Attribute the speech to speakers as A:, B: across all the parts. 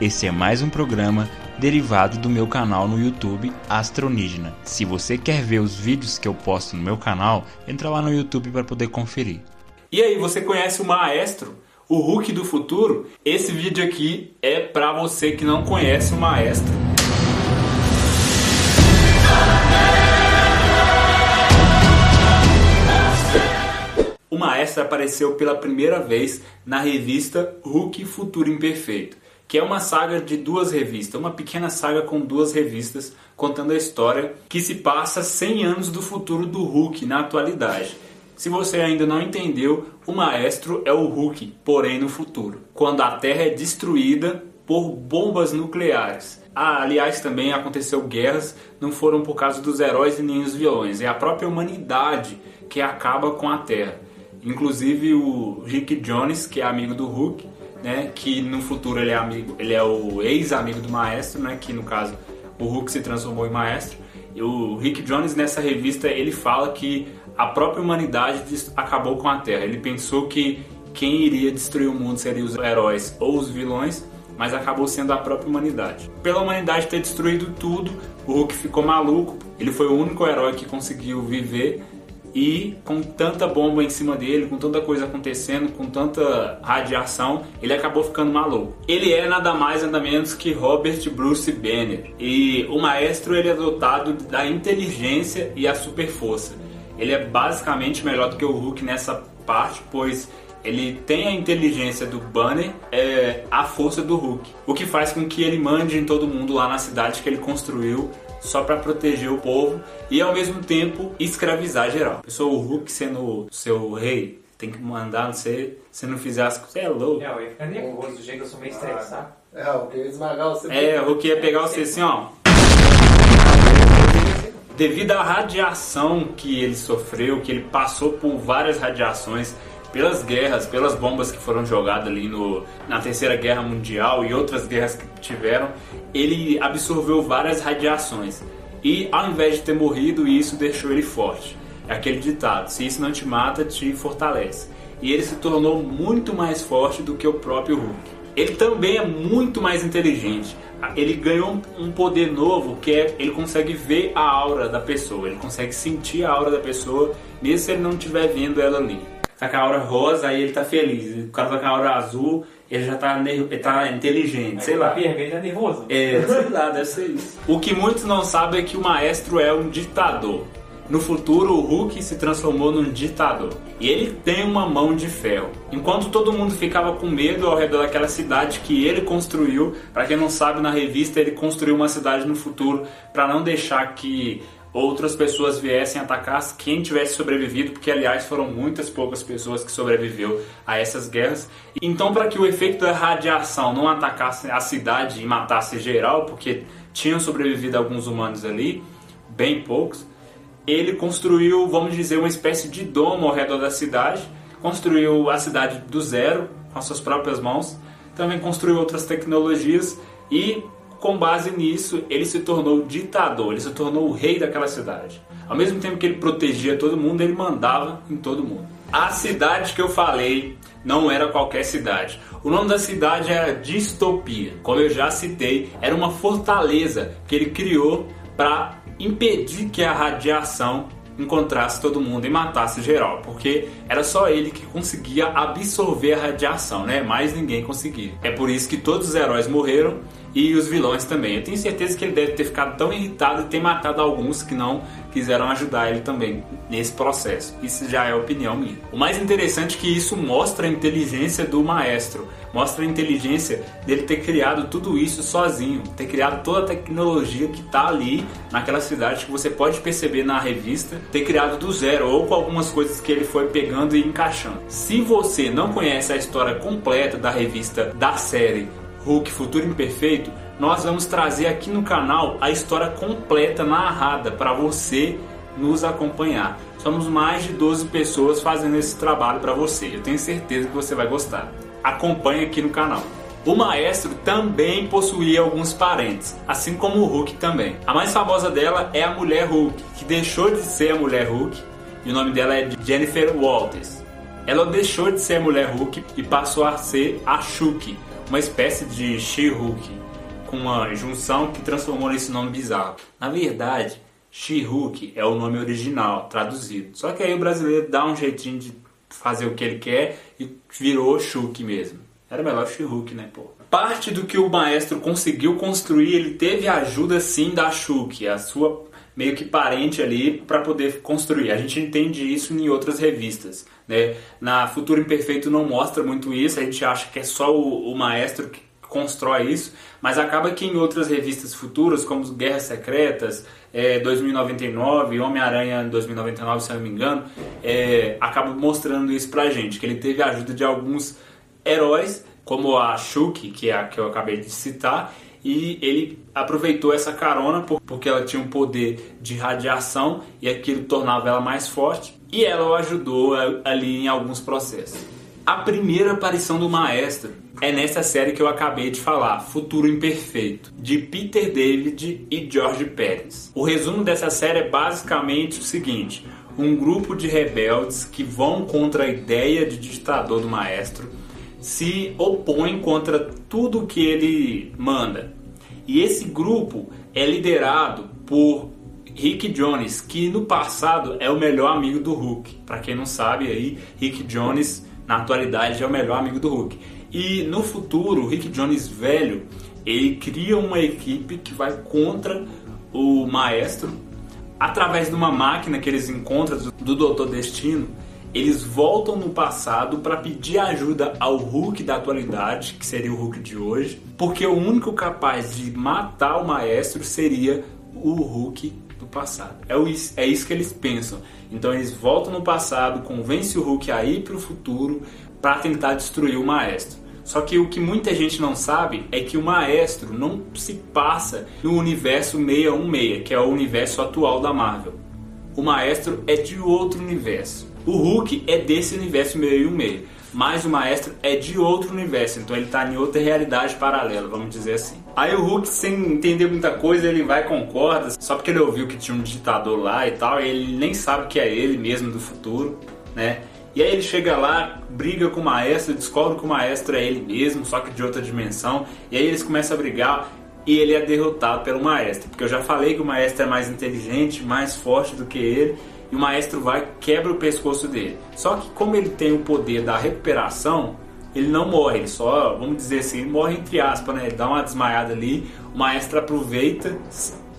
A: Esse é mais um programa derivado do meu canal no YouTube Astronígena. Se você quer ver os vídeos que eu posto no meu canal, entra lá no YouTube para poder conferir.
B: E aí, você conhece o Maestro? O Hulk do futuro? Esse vídeo aqui é para você que não conhece o Maestro. O Maestro apareceu pela primeira vez na revista Hulk Futuro Imperfeito que é uma saga de duas revistas, uma pequena saga com duas revistas contando a história que se passa 100 anos do futuro do Hulk na atualidade. Se você ainda não entendeu, o maestro é o Hulk, porém no futuro, quando a Terra é destruída por bombas nucleares. Ah, aliás, também aconteceu guerras, não foram por causa dos heróis e nem os vilões, é a própria humanidade que acaba com a Terra. Inclusive o Rick Jones, que é amigo do Hulk, né? Que no futuro ele é amigo, ele é o ex-amigo do maestro, né? Que no caso o Hulk se transformou em maestro. E o Rick Jones nessa revista ele fala que a própria humanidade acabou com a Terra. Ele pensou que quem iria destruir o mundo seriam os heróis ou os vilões, mas acabou sendo a própria humanidade. Pela humanidade ter destruído tudo, o Hulk ficou maluco. Ele foi o único herói que conseguiu viver e com tanta bomba em cima dele, com tanta coisa acontecendo, com tanta radiação, ele acabou ficando maluco. Ele é nada mais nada menos que Robert Bruce Banner e o maestro ele é dotado da inteligência e a super força. Ele é basicamente melhor do que o Hulk nessa parte, pois ele tem a inteligência do Banner, é, a força do Hulk, o que faz com que ele mande em todo mundo lá na cidade que ele construiu só para proteger o povo e ao mesmo tempo escravizar geral. Pessoa, o Hulk sendo seu rei, tem que mandar não ser, se não fizer as coisas, é louco.
C: É, eu ia ficar nervoso do jeito que eu sou meio estressado.
D: É, o que ia esmagar você.
B: É, o Hulk ia pegar você assim, ó. Devido à radiação que ele sofreu, que ele passou por várias radiações, pelas guerras, pelas bombas que foram jogadas ali no, na Terceira Guerra Mundial e outras guerras que tiveram, ele absorveu várias radiações. E ao invés de ter morrido, isso deixou ele forte. É aquele ditado: se isso não te mata, te fortalece. E ele se tornou muito mais forte do que o próprio Hulk. Ele também é muito mais inteligente. Ele ganhou um poder novo que é ele consegue ver a aura da pessoa, ele consegue sentir a aura da pessoa, mesmo se ele não estiver vendo ela ali tá com a aura rosa, aí ele tá feliz. O cara tá com a aura azul, ele já tá, ele tá inteligente,
C: Aí
B: sei
C: o
B: lá.
C: vermelho é nervoso.
B: É, sei lá, deve ser isso. O que muitos não sabem é que o maestro é um ditador. No futuro, o Hulk se transformou num ditador. E ele tem uma mão de ferro. Enquanto todo mundo ficava com medo ao redor daquela cidade que ele construiu, para quem não sabe, na revista ele construiu uma cidade no futuro para não deixar que outras pessoas viessem atacar quem tivesse sobrevivido, porque aliás foram muitas poucas pessoas que sobreviveu a essas guerras. Então, para que o efeito da radiação não atacasse a cidade e matasse geral, porque tinham sobrevivido alguns humanos ali, bem poucos, ele construiu, vamos dizer, uma espécie de domo ao redor da cidade, construiu a cidade do zero com as suas próprias mãos, também construiu outras tecnologias e com base nisso, ele se tornou ditador, ele se tornou o rei daquela cidade. Ao mesmo tempo que ele protegia todo mundo, ele mandava em todo mundo. A cidade que eu falei não era qualquer cidade. O nome da cidade era Distopia. Como eu já citei, era uma fortaleza que ele criou para impedir que a radiação encontrasse todo mundo e matasse geral, porque era só ele que conseguia absorver a radiação, né? Mais ninguém conseguia. É por isso que todos os heróis morreram e os vilões também. Eu tenho certeza que ele deve ter ficado tão irritado e ter matado alguns que não quiseram ajudar ele também nesse processo. Isso já é opinião minha. O mais interessante é que isso mostra a inteligência do maestro, mostra a inteligência dele ter criado tudo isso sozinho, ter criado toda a tecnologia que está ali naquela cidade que você pode perceber na revista, ter criado do zero ou com algumas coisas que ele foi pegando e encaixando. Se você não conhece a história completa da revista da série Hulk Futuro Imperfeito, nós vamos trazer aqui no canal a história completa narrada para você nos acompanhar. Somos mais de 12 pessoas fazendo esse trabalho para você. Eu tenho certeza que você vai gostar. Acompanhe aqui no canal. O maestro também possuía alguns parentes, assim como o Hulk também. A mais famosa dela é a mulher Hulk, que deixou de ser a mulher Hulk e o nome dela é Jennifer Walters. Ela deixou de ser a mulher Hulk e passou a ser a Shulk, uma espécie de She-Hulk com uma junção que transformou nesse nome bizarro. Na verdade, She-Hulk é o nome original, traduzido. Só que aí o brasileiro dá um jeitinho de fazer o que ele quer e virou Shulk mesmo. Era melhor She-Hulk, né, pô? Parte do que o maestro conseguiu construir, ele teve a ajuda sim da Shulk, a sua meio que parente ali para poder construir. A gente entende isso em outras revistas, né? Na Futuro Imperfeito não mostra muito isso, a gente acha que é só o, o maestro que constrói isso, mas acaba que em outras revistas futuras, como Guerras Secretas, é, 2099, Homem-Aranha 2099, se eu não me engano, é, acaba mostrando isso pra gente, que ele teve a ajuda de alguns heróis, como a Shulk, que é a que eu acabei de citar, e ele aproveitou essa carona porque ela tinha um poder de radiação e aquilo tornava ela mais forte, e ela o ajudou ali em alguns processos. A primeira aparição do maestro é nessa série que eu acabei de falar, Futuro Imperfeito, de Peter David e George Pérez. O resumo dessa série é basicamente o seguinte: um grupo de rebeldes que vão contra a ideia de ditador do maestro se opõem contra tudo que ele manda. E esse grupo é liderado por Rick Jones, que no passado é o melhor amigo do Hulk. Para quem não sabe aí, Rick Jones na atualidade é o melhor amigo do Hulk. E no futuro, o Rick Jones velho, ele cria uma equipe que vai contra o maestro através de uma máquina que eles encontram do Doutor Destino. Eles voltam no passado para pedir ajuda ao Hulk da atualidade, que seria o Hulk de hoje, porque o único capaz de matar o maestro seria o Hulk do passado. É, é isso que eles pensam. Então eles voltam no passado, convencem o Hulk a ir para o futuro para tentar destruir o maestro. Só que o que muita gente não sabe é que o maestro não se passa no universo 616, que é o universo atual da Marvel. O maestro é de outro universo. O Hulk é desse universo 616, mas o maestro é de outro universo, então ele está em outra realidade paralela, vamos dizer assim. Aí o Hulk, sem entender muita coisa, ele vai concorda, só porque ele ouviu que tinha um ditador lá e tal, e ele nem sabe que é ele mesmo do futuro, né? E aí ele chega lá, briga com o maestro, descobre que o maestro é ele mesmo, só que de outra dimensão. E aí eles começam a brigar e ele é derrotado pelo maestro. Porque eu já falei que o maestro é mais inteligente, mais forte do que ele. E o maestro vai quebra o pescoço dele. Só que como ele tem o poder da recuperação, ele não morre, ele só, vamos dizer assim, morre entre aspas, né? Ele dá uma desmaiada ali, o maestro aproveita,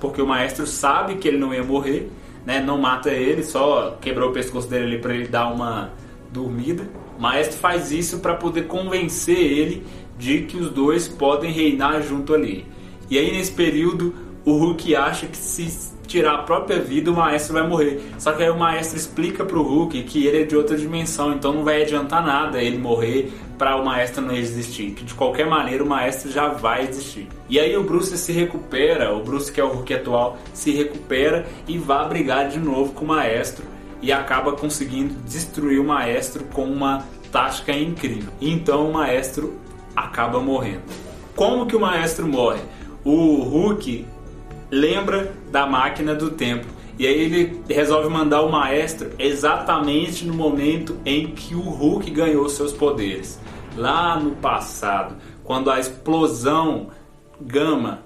B: porque o maestro sabe que ele não ia morrer, né? Não mata ele, só quebrou o pescoço dele ali para ele dar uma dormida. O maestro faz isso para poder convencer ele de que os dois podem reinar junto ali. E aí nesse período o Hulk acha que se tirar a própria vida o maestro vai morrer. Só que aí o maestro explica pro Hulk que ele é de outra dimensão, então não vai adiantar nada ele morrer para o maestro não existir, que de qualquer maneira o maestro já vai existir. E aí o Bruce se recupera, o Bruce que é o Hulk atual, se recupera e vai brigar de novo com o maestro e acaba conseguindo destruir o maestro com uma tática incrível. Então o maestro acaba morrendo. Como que o maestro morre? O Hulk lembra da máquina do tempo. E aí ele resolve mandar o maestro exatamente no momento em que o Hulk ganhou seus poderes. Lá no passado, quando a explosão gama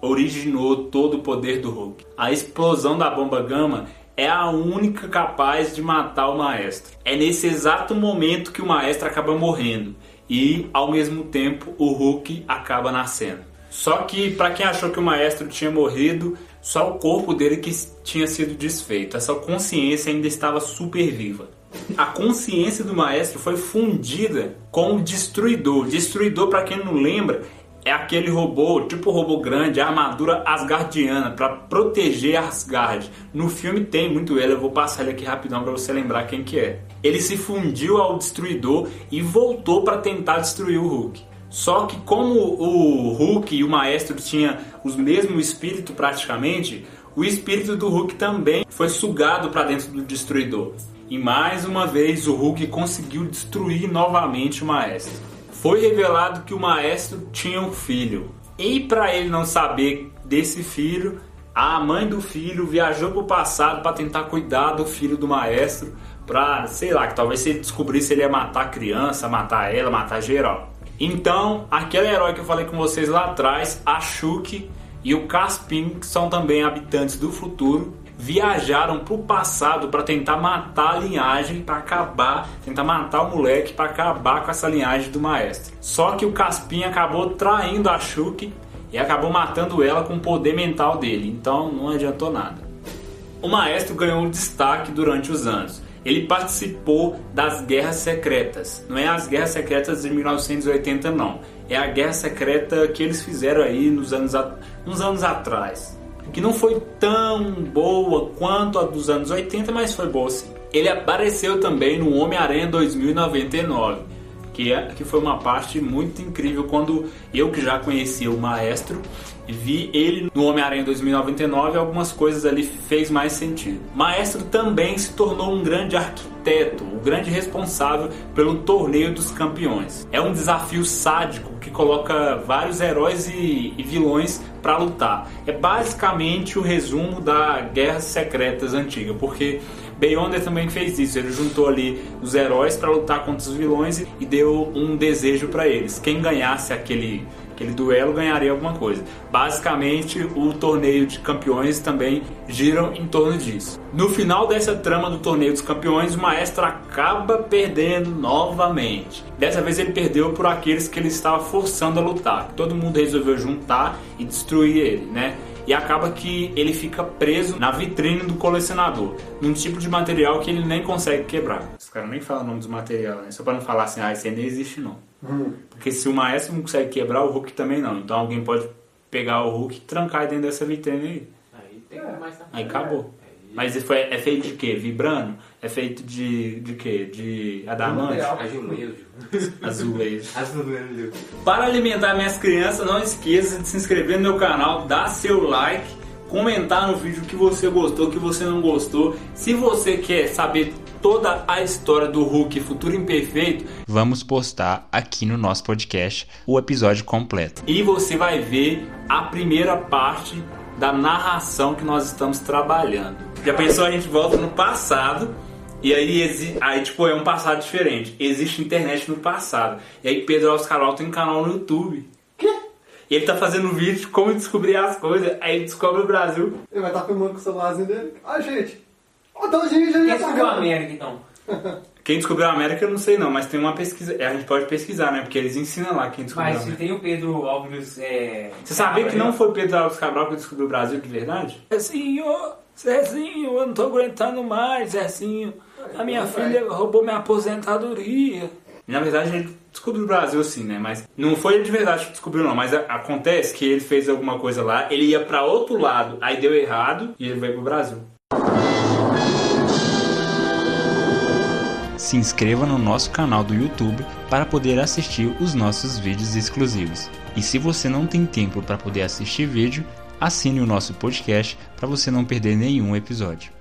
B: originou todo o poder do Hulk. A explosão da bomba gama é a única capaz de matar o maestro. É nesse exato momento que o maestro acaba morrendo e ao mesmo tempo o Hulk acaba nascendo. Só que para quem achou que o maestro tinha morrido, só o corpo dele que tinha sido desfeito. Essa consciência ainda estava super viva. A consciência do maestro foi fundida com o destruidor. Destruidor, para quem não lembra, é aquele robô, tipo robô grande, a armadura asgardiana para proteger Asgard. No filme tem muito ele, eu vou passar ele aqui rapidão para você lembrar quem que é. Ele se fundiu ao destruidor e voltou para tentar destruir o Hulk. Só que como o Hulk e o Maestro tinham os mesmo espírito praticamente, o espírito do Hulk também foi sugado para dentro do destruidor. E mais uma vez o Hulk conseguiu destruir novamente o Maestro foi revelado que o maestro tinha um filho. E para ele não saber desse filho, a mãe do filho viajou para o passado para tentar cuidar do filho do maestro, para, sei lá, que talvez se ele descobrisse ele ia matar a criança, matar ela, matar geral. Então, aquele herói que eu falei com vocês lá atrás, a Shulk e o Caspin, que são também habitantes do futuro, viajaram pro passado para tentar matar a linhagem, para acabar, tentar matar o moleque para acabar com essa linhagem do maestro. Só que o Caspin acabou traindo a Shulk e acabou matando ela com o poder mental dele. Então não adiantou nada. O maestro ganhou destaque durante os anos. Ele participou das guerras secretas. Não é as guerras secretas de 1980 não. É a guerra secreta que eles fizeram aí nos anos, a... uns anos atrás que não foi tão boa quanto a dos anos 80, mas foi boa sim. Ele apareceu também no Homem-Aranha 2099, que, é, que foi uma parte muito incrível quando eu que já conhecia o Maestro vi ele no Homem-Aranha 2099 algumas coisas ali fez mais sentido. Maestro também se tornou um grande arquiteto, o grande responsável pelo torneio dos campeões. É um desafio sádico que coloca vários heróis e, e vilões para lutar. É basicamente o resumo da Guerras Secretas antiga, porque Beyonder também fez isso. Ele juntou ali os heróis para lutar contra os vilões e deu um desejo para eles. Quem ganhasse aquele aquele duelo ganharia alguma coisa. Basicamente, o torneio de campeões também giram em torno disso. No final dessa trama do torneio dos campeões, o maestro acaba perdendo novamente. Dessa vez ele perdeu por aqueles que ele estava forçando a lutar. Todo mundo resolveu juntar e destruir ele, né? E acaba que ele fica preso na vitrine do colecionador, num tipo de material que ele nem consegue quebrar. Os caras nem falam o nome dos materiais, né? Só para não falar assim, ah, esse aí nem existe não. Uhum. Porque se o maestro não consegue quebrar, o Hulk também não. Então alguém pode pegar o Hulk e trancar dentro dessa vitrine aí.
C: Aí tem mais
B: Aí acabou. Mas foi, é feito de quê? Vibrando? É feito de, de quê? De adamante?
C: Azulejo.
B: Azulejo.
C: Azulejo.
B: Para alimentar minhas crianças, não esqueça de se inscrever no meu canal, dar seu like, comentar no vídeo o que você gostou, o que você não gostou. Se você quer saber toda a história do Hulk Futuro Imperfeito,
A: vamos postar aqui no nosso podcast o episódio completo.
B: E você vai ver a primeira parte da narração que nós estamos trabalhando. Já pensou a gente volta no passado e aí, aí tipo, é um passado diferente. Existe internet no passado. E aí Pedro Oscar tem um canal no YouTube.
C: Quê?
B: E ele tá fazendo vídeo de como descobrir as coisas. Aí ele descobre o Brasil.
D: Ele vai estar tá filmando com o celularzinho dele. Ah, gente. Então a gente já
C: Quem descobriu a América, então?
B: Quem descobriu a América eu não sei não, mas tem uma pesquisa. A gente pode pesquisar, né? Porque eles ensinam lá quem descobriu
C: mas a América. Mas tem o Pedro Alves. É...
B: Você sabia que não foi Pedro Alves Cabral que descobriu o Brasil de verdade? É senhor! Zezinho, eu não tô aguentando mais, Zezinho. A minha filha roubou minha aposentadoria. Na verdade, ele descobriu o Brasil assim, né? Mas não foi ele de verdade que descobriu, não. Mas acontece que ele fez alguma coisa lá, ele ia para outro lado, aí deu errado e ele veio pro Brasil.
A: Se inscreva no nosso canal do YouTube para poder assistir os nossos vídeos exclusivos. E se você não tem tempo para poder assistir vídeo, assine o nosso podcast para você não perder nenhum episódio.